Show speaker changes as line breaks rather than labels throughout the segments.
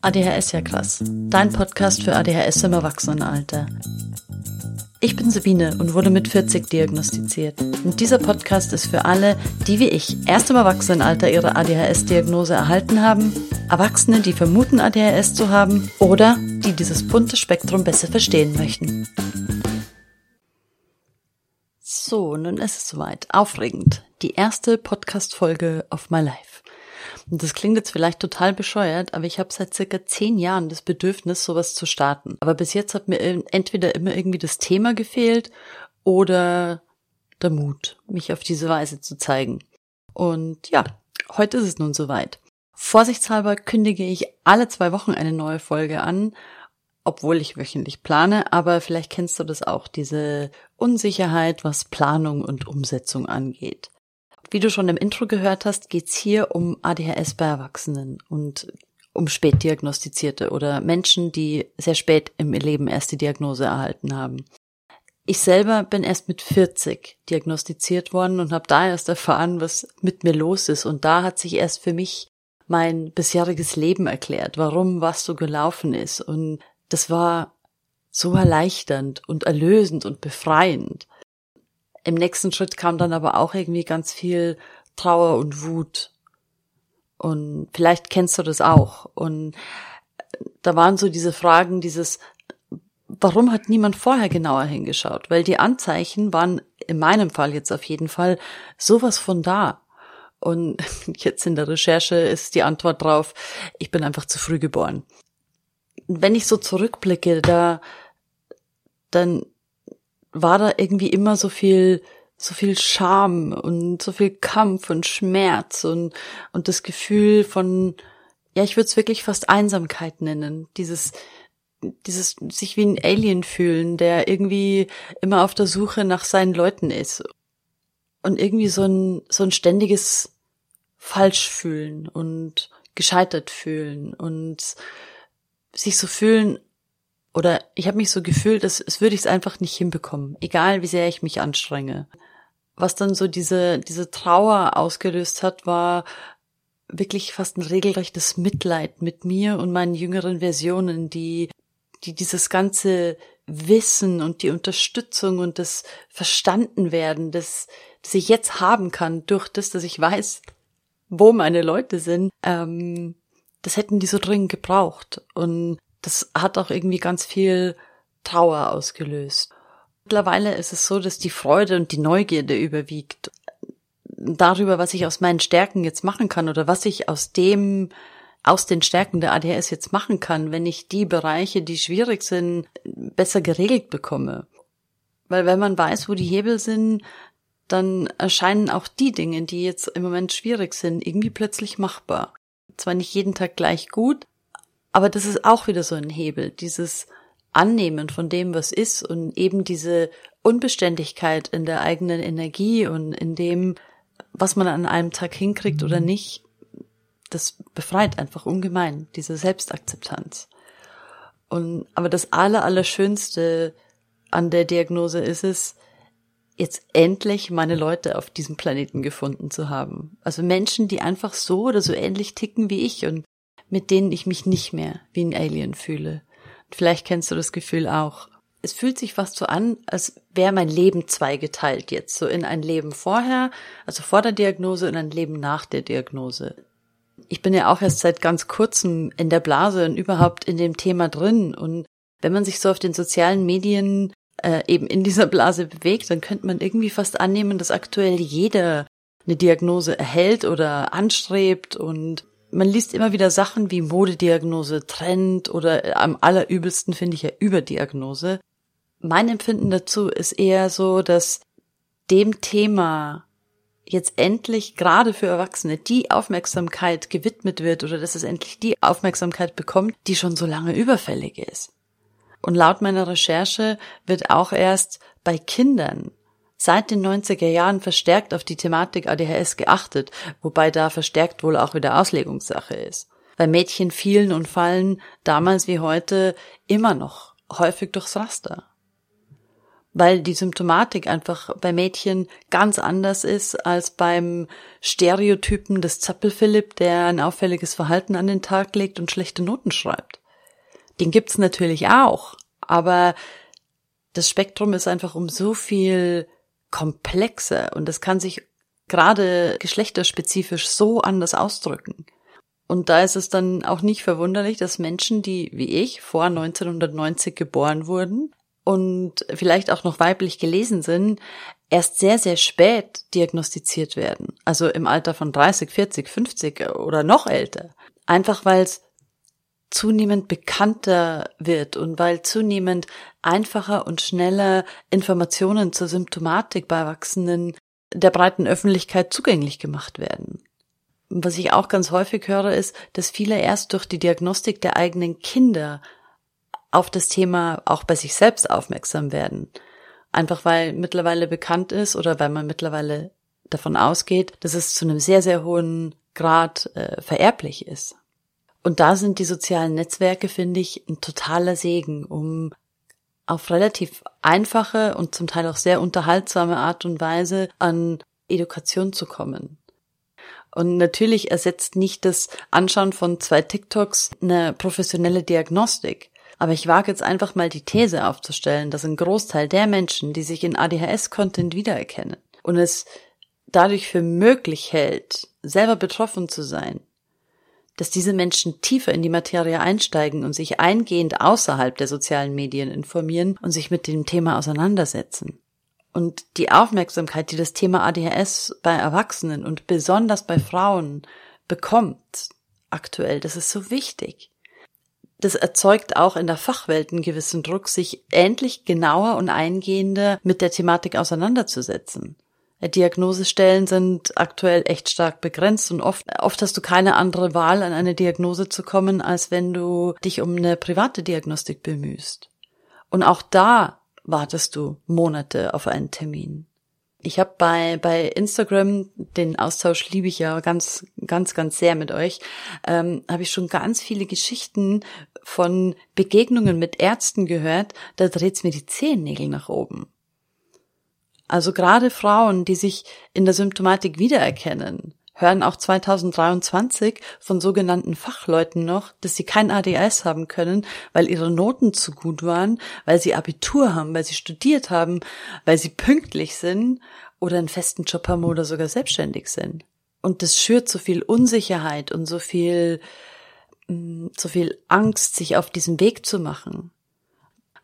ADHS ja krass. Dein Podcast für ADHS im Erwachsenenalter. Ich bin Sabine und wurde mit 40 diagnostiziert. Und dieser Podcast ist für alle, die wie ich erst im Erwachsenenalter ihre ADHS-Diagnose erhalten haben, Erwachsene, die vermuten ADHS zu haben oder die dieses bunte Spektrum besser verstehen möchten. So, nun ist es soweit. Aufregend. Die erste Podcast-Folge of my life. Und das klingt jetzt vielleicht total bescheuert, aber ich habe seit circa zehn Jahren das Bedürfnis, sowas zu starten. Aber bis jetzt hat mir entweder immer irgendwie das Thema gefehlt oder der Mut, mich auf diese Weise zu zeigen. Und ja, heute ist es nun soweit. Vorsichtshalber kündige ich alle zwei Wochen eine neue Folge an, obwohl ich wöchentlich plane, aber vielleicht kennst du das auch, diese Unsicherheit, was Planung und Umsetzung angeht. Wie du schon im Intro gehört hast, geht's hier um ADHS bei Erwachsenen und um spätdiagnostizierte oder Menschen, die sehr spät im Leben erst die Diagnose erhalten haben. Ich selber bin erst mit 40 diagnostiziert worden und habe da erst erfahren, was mit mir los ist. Und da hat sich erst für mich mein bisheriges Leben erklärt, warum was so gelaufen ist. Und das war so erleichternd und erlösend und befreiend. Im nächsten Schritt kam dann aber auch irgendwie ganz viel Trauer und Wut. Und vielleicht kennst du das auch. Und da waren so diese Fragen, dieses, warum hat niemand vorher genauer hingeschaut? Weil die Anzeichen waren in meinem Fall jetzt auf jeden Fall sowas von da. Und jetzt in der Recherche ist die Antwort drauf, ich bin einfach zu früh geboren. Wenn ich so zurückblicke, da, dann war da irgendwie immer so viel, so viel Scham und so viel Kampf und Schmerz und, und das Gefühl von, ja, ich würde es wirklich fast Einsamkeit nennen. Dieses, dieses sich wie ein Alien fühlen, der irgendwie immer auf der Suche nach seinen Leuten ist. Und irgendwie so ein, so ein ständiges falsch fühlen und gescheitert fühlen und sich so fühlen, oder ich habe mich so gefühlt, dass es würde ich es einfach nicht hinbekommen, egal wie sehr ich mich anstrenge. Was dann so diese diese Trauer ausgelöst hat, war wirklich fast ein regelrechtes Mitleid mit mir und meinen jüngeren Versionen, die die dieses ganze Wissen und die Unterstützung und das Verstandenwerden, das, das ich jetzt haben kann, durch das, dass ich weiß, wo meine Leute sind, ähm, das hätten die so dringend gebraucht. Und das hat auch irgendwie ganz viel Trauer ausgelöst. Mittlerweile ist es so, dass die Freude und die Neugierde überwiegt darüber, was ich aus meinen Stärken jetzt machen kann oder was ich aus dem aus den Stärken der ADHS jetzt machen kann, wenn ich die Bereiche, die schwierig sind, besser geregelt bekomme. Weil wenn man weiß, wo die Hebel sind, dann erscheinen auch die Dinge, die jetzt im Moment schwierig sind, irgendwie plötzlich machbar. Zwar nicht jeden Tag gleich gut, aber das ist auch wieder so ein Hebel, dieses Annehmen von dem, was ist und eben diese Unbeständigkeit in der eigenen Energie und in dem, was man an einem Tag hinkriegt oder nicht, das befreit einfach ungemein, diese Selbstakzeptanz. Und, aber das aller, Allerschönste an der Diagnose ist es, jetzt endlich meine Leute auf diesem Planeten gefunden zu haben. Also Menschen, die einfach so oder so ähnlich ticken wie ich und mit denen ich mich nicht mehr wie ein Alien fühle. Vielleicht kennst du das Gefühl auch. Es fühlt sich fast so an, als wäre mein Leben zweigeteilt jetzt, so in ein Leben vorher, also vor der Diagnose und ein Leben nach der Diagnose. Ich bin ja auch erst seit ganz kurzem in der Blase und überhaupt in dem Thema drin und wenn man sich so auf den sozialen Medien äh, eben in dieser Blase bewegt, dann könnte man irgendwie fast annehmen, dass aktuell jeder eine Diagnose erhält oder anstrebt und man liest immer wieder Sachen wie Modediagnose, Trend oder am allerübelsten finde ich ja Überdiagnose. Mein Empfinden dazu ist eher so, dass dem Thema jetzt endlich gerade für Erwachsene die Aufmerksamkeit gewidmet wird oder dass es endlich die Aufmerksamkeit bekommt, die schon so lange überfällig ist. Und laut meiner Recherche wird auch erst bei Kindern seit den 90er Jahren verstärkt auf die Thematik ADHS geachtet, wobei da verstärkt wohl auch wieder Auslegungssache ist. Weil Mädchen fielen und fallen damals wie heute immer noch häufig durchs Raster. weil die Symptomatik einfach bei Mädchen ganz anders ist als beim Stereotypen des Zappelphilipp, der ein auffälliges Verhalten an den Tag legt und schlechte Noten schreibt. Den gibt's natürlich auch, aber das Spektrum ist einfach um so viel komplexer und es kann sich gerade geschlechterspezifisch so anders ausdrücken. Und da ist es dann auch nicht verwunderlich, dass Menschen, die wie ich vor 1990 geboren wurden und vielleicht auch noch weiblich gelesen sind, erst sehr, sehr spät diagnostiziert werden. Also im Alter von 30, 40, 50 oder noch älter. Einfach weil es zunehmend bekannter wird und weil zunehmend einfacher und schneller Informationen zur Symptomatik bei Erwachsenen der breiten Öffentlichkeit zugänglich gemacht werden. Was ich auch ganz häufig höre, ist, dass viele erst durch die Diagnostik der eigenen Kinder auf das Thema auch bei sich selbst aufmerksam werden. Einfach weil mittlerweile bekannt ist oder weil man mittlerweile davon ausgeht, dass es zu einem sehr, sehr hohen Grad äh, vererblich ist. Und da sind die sozialen Netzwerke, finde ich, ein totaler Segen, um auf relativ einfache und zum Teil auch sehr unterhaltsame Art und Weise an Education zu kommen. Und natürlich ersetzt nicht das Anschauen von zwei TikToks eine professionelle Diagnostik. Aber ich wage jetzt einfach mal die These aufzustellen, dass ein Großteil der Menschen, die sich in ADHS-Content wiedererkennen und es dadurch für möglich hält, selber betroffen zu sein, dass diese Menschen tiefer in die Materie einsteigen und sich eingehend außerhalb der sozialen Medien informieren und sich mit dem Thema auseinandersetzen. Und die Aufmerksamkeit, die das Thema ADHS bei Erwachsenen und besonders bei Frauen bekommt, aktuell, das ist so wichtig. Das erzeugt auch in der Fachwelt einen gewissen Druck, sich endlich genauer und eingehender mit der Thematik auseinanderzusetzen. Diagnosestellen sind aktuell echt stark begrenzt und oft, oft hast du keine andere Wahl, an eine Diagnose zu kommen, als wenn du dich um eine private Diagnostik bemühst. Und auch da wartest du Monate auf einen Termin. Ich habe bei bei Instagram den Austausch liebe ich ja ganz ganz ganz sehr mit euch. Ähm, habe ich schon ganz viele Geschichten von Begegnungen mit Ärzten gehört. Da dreht's mir die Zehennägel nach oben. Also gerade Frauen, die sich in der Symptomatik wiedererkennen, hören auch 2023 von sogenannten Fachleuten noch, dass sie kein ADS haben können, weil ihre Noten zu gut waren, weil sie Abitur haben, weil sie studiert haben, weil sie pünktlich sind oder einen festen Job haben oder sogar selbstständig sind. Und das schürt so viel Unsicherheit und so viel, mm, so viel Angst, sich auf diesen Weg zu machen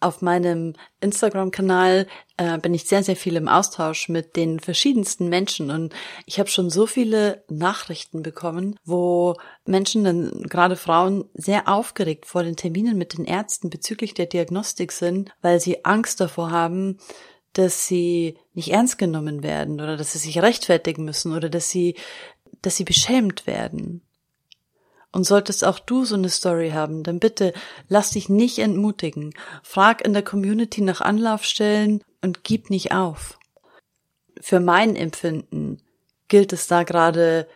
auf meinem Instagram-Kanal äh, bin ich sehr, sehr viel im Austausch mit den verschiedensten Menschen und ich habe schon so viele Nachrichten bekommen, wo Menschen, gerade Frauen, sehr aufgeregt vor den Terminen mit den Ärzten bezüglich der Diagnostik sind, weil sie Angst davor haben, dass sie nicht ernst genommen werden oder dass sie sich rechtfertigen müssen oder dass sie, dass sie beschämt werden. Und solltest auch du so eine Story haben, dann bitte lass dich nicht entmutigen. Frag in der Community nach Anlaufstellen und gib nicht auf. Für mein Empfinden gilt es da gerade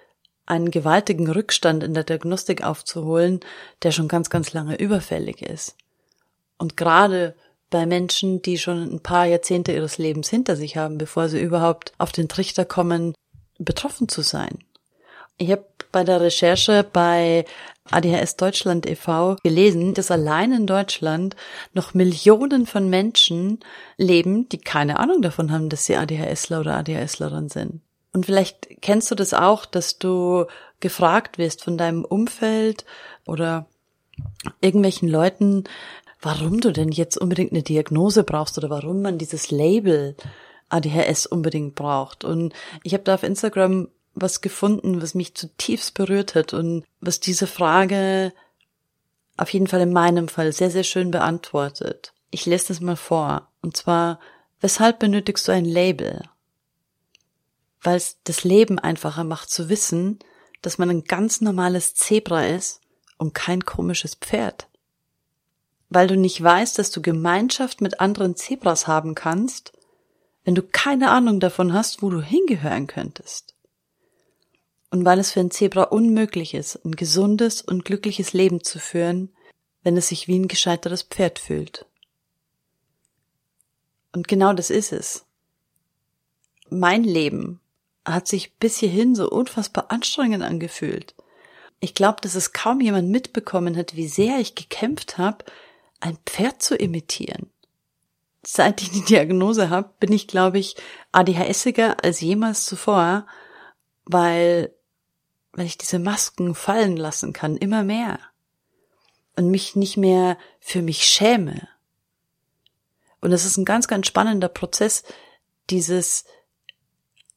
einen gewaltigen Rückstand in der Diagnostik aufzuholen, der schon ganz, ganz lange überfällig ist. Und gerade bei Menschen, die schon ein paar Jahrzehnte ihres Lebens hinter sich haben, bevor sie überhaupt auf den Trichter kommen, betroffen zu sein. Ich habe bei der Recherche bei ADHS Deutschland e.V. gelesen, dass allein in Deutschland noch Millionen von Menschen leben, die keine Ahnung davon haben, dass sie ADHSler oder ADHSlerin sind. Und vielleicht kennst du das auch, dass du gefragt wirst von deinem Umfeld oder irgendwelchen Leuten, warum du denn jetzt unbedingt eine Diagnose brauchst oder warum man dieses Label ADHS unbedingt braucht. Und ich habe da auf Instagram was gefunden, was mich zutiefst berührt hat und was diese Frage auf jeden Fall in meinem Fall sehr, sehr schön beantwortet. Ich lese das mal vor. Und zwar, weshalb benötigst du ein Label? Weil es das Leben einfacher macht zu wissen, dass man ein ganz normales Zebra ist und kein komisches Pferd. Weil du nicht weißt, dass du Gemeinschaft mit anderen Zebras haben kannst, wenn du keine Ahnung davon hast, wo du hingehören könntest und weil es für ein Zebra unmöglich ist, ein gesundes und glückliches Leben zu führen, wenn es sich wie ein gescheitertes Pferd fühlt. Und genau das ist es. Mein Leben hat sich bis hierhin so unfassbar anstrengend angefühlt. Ich glaube, dass es kaum jemand mitbekommen hat, wie sehr ich gekämpft habe, ein Pferd zu imitieren. Seit ich die Diagnose habe, bin ich, glaube ich, ADHSiger als jemals zuvor, weil, weil ich diese Masken fallen lassen kann, immer mehr. Und mich nicht mehr für mich schäme. Und es ist ein ganz, ganz spannender Prozess, dieses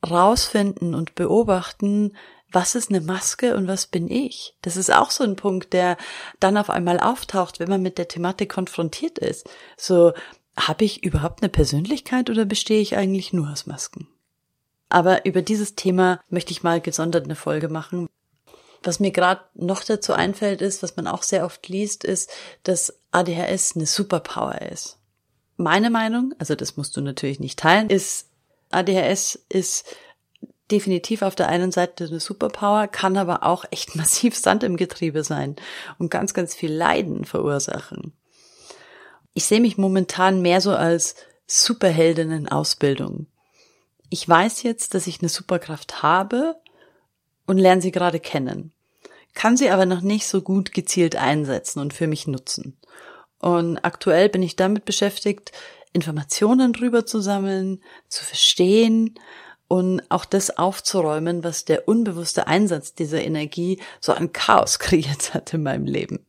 rausfinden und beobachten, was ist eine Maske und was bin ich? Das ist auch so ein Punkt, der dann auf einmal auftaucht, wenn man mit der Thematik konfrontiert ist. So, habe ich überhaupt eine Persönlichkeit oder bestehe ich eigentlich nur aus Masken? Aber über dieses Thema möchte ich mal gesondert eine Folge machen. Was mir gerade noch dazu einfällt, ist, was man auch sehr oft liest, ist, dass ADHS eine Superpower ist. Meine Meinung, also das musst du natürlich nicht teilen, ist, ADHS ist definitiv auf der einen Seite eine Superpower, kann aber auch echt massiv Sand im Getriebe sein und ganz, ganz viel Leiden verursachen. Ich sehe mich momentan mehr so als Superheldin in Ausbildung. Ich weiß jetzt, dass ich eine Superkraft habe und lerne sie gerade kennen, kann sie aber noch nicht so gut gezielt einsetzen und für mich nutzen. Und aktuell bin ich damit beschäftigt, Informationen drüber zu sammeln, zu verstehen und auch das aufzuräumen, was der unbewusste Einsatz dieser Energie so an Chaos kreiert hat in meinem Leben.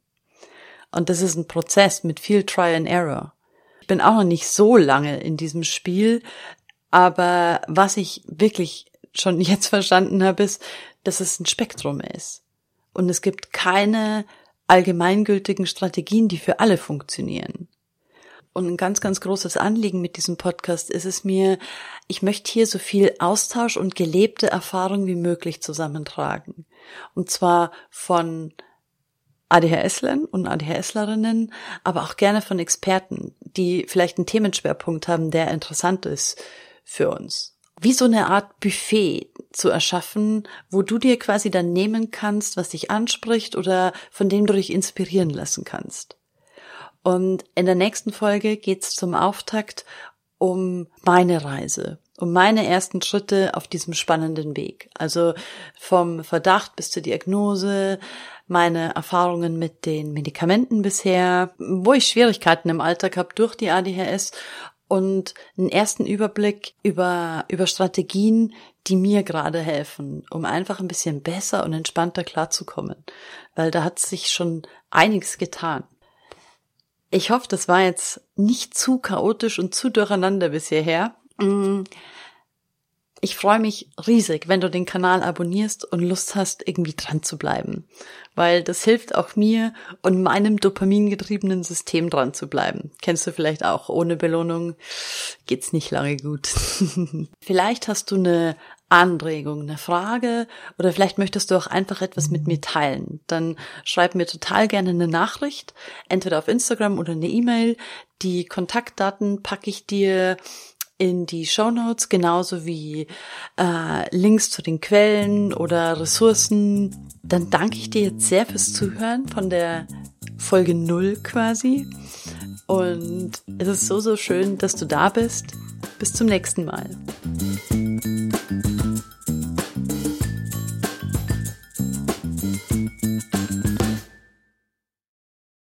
Und das ist ein Prozess mit viel Try and Error. Ich bin auch noch nicht so lange in diesem Spiel, aber was ich wirklich schon jetzt verstanden habe, ist, dass es ein Spektrum ist. Und es gibt keine allgemeingültigen Strategien, die für alle funktionieren. Und ein ganz, ganz großes Anliegen mit diesem Podcast ist es mir, ich möchte hier so viel Austausch und gelebte Erfahrung wie möglich zusammentragen. Und zwar von ADHSlern und ADHSlerinnen, aber auch gerne von Experten, die vielleicht einen Themenschwerpunkt haben, der interessant ist für uns. Wie so eine Art Buffet zu erschaffen, wo du dir quasi dann nehmen kannst, was dich anspricht oder von dem du dich inspirieren lassen kannst. Und in der nächsten Folge geht's zum Auftakt um meine Reise, um meine ersten Schritte auf diesem spannenden Weg. Also vom Verdacht bis zur Diagnose, meine Erfahrungen mit den Medikamenten bisher, wo ich Schwierigkeiten im Alltag habe durch die ADHS und einen ersten Überblick über, über Strategien, die mir gerade helfen, um einfach ein bisschen besser und entspannter klarzukommen. Weil da hat sich schon einiges getan. Ich hoffe, das war jetzt nicht zu chaotisch und zu durcheinander bis hierher. Ich freue mich riesig, wenn du den Kanal abonnierst und Lust hast, irgendwie dran zu bleiben, weil das hilft auch mir und meinem dopamingetriebenen System dran zu bleiben. Kennst du vielleicht auch, ohne Belohnung geht's nicht lange gut. vielleicht hast du eine Anregung, eine Frage oder vielleicht möchtest du auch einfach etwas mit mir teilen, dann schreib mir total gerne eine Nachricht, entweder auf Instagram oder eine E-Mail. Die Kontaktdaten packe ich dir in die Show Notes, genauso wie äh, Links zu den Quellen oder Ressourcen. Dann danke ich dir jetzt sehr fürs Zuhören von der Folge null quasi. Und es ist so, so schön, dass du da bist. Bis zum nächsten Mal.